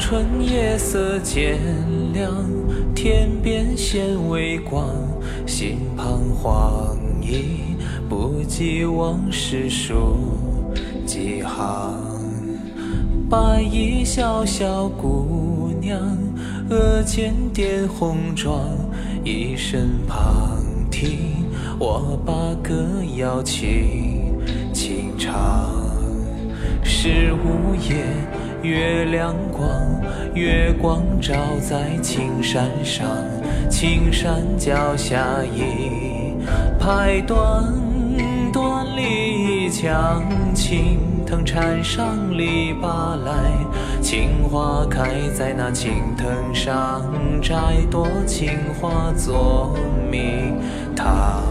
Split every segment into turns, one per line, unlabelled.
春夜色渐凉，天边现微光，心彷徨已不及往事数几行。白衣小小姑娘，额间点红妆，一身旁听我把歌谣轻轻唱。是午夜，月亮光，月光照在青山上，青山脚下一排短短篱墙，青藤缠上篱笆来，青花开在那青藤上，摘朵青花做蜜糖。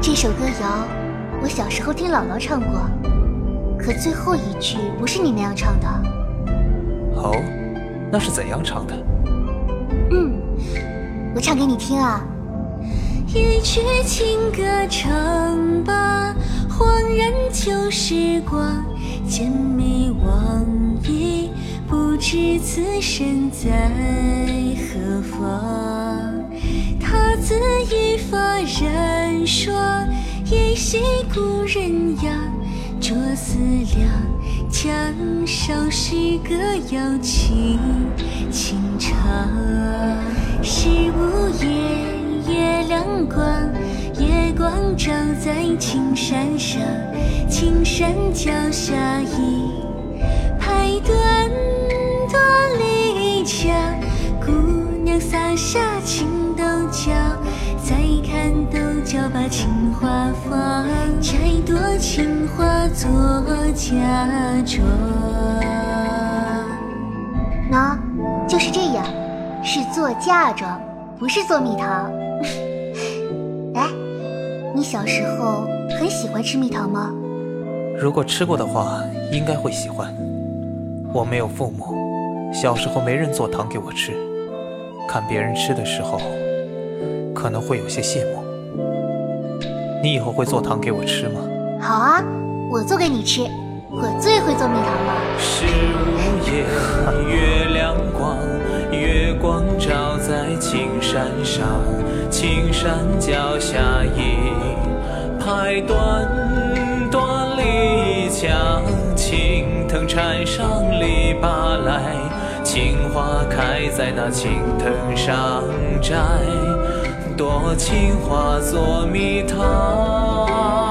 这首歌谣。我小时候听姥姥唱过，可最后一句不是你那样唱的。
哦，那是怎样唱的？
嗯，我唱给你听啊。
一曲情歌唱罢，恍然旧时光，渐迷惘意不知此身在何方。他自一发染霜。依稀故人样，着思量，江上诗歌谣轻轻唱。是午夜，月亮光，月光照在青山上，青山脚下一排短短篱墙，姑娘撒下青豆角，再看豆角把情花放，做嫁妆。
喏，就是这样，是做嫁妆，不是做蜜糖。哎，你小时候很喜欢吃蜜糖吗？
如果吃过的话，应该会喜欢。我没有父母，小时候没人做糖给我吃，看别人吃的时候，可能会有些羡慕。你以后会做糖给我吃吗？
好啊，我做给你吃。我最会做蜜糖了。
是午夜，月亮光，月光照在青山上，青山脚下一排短短篱墙，青藤缠上篱笆来，青花开在那青藤上摘。多情花做蜜糖。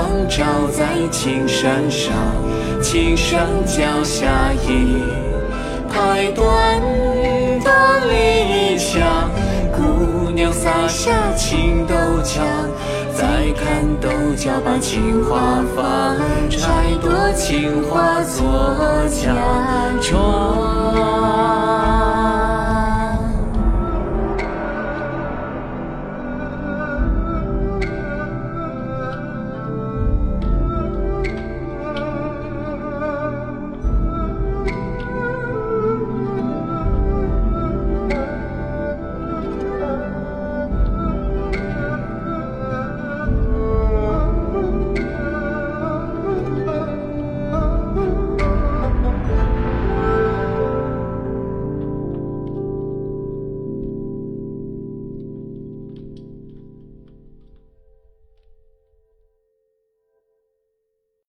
光
照在青山上，青山脚下一排短的篱墙，姑娘撒下青豆角。再看豆角把青花放，摘朵青花做嫁妆。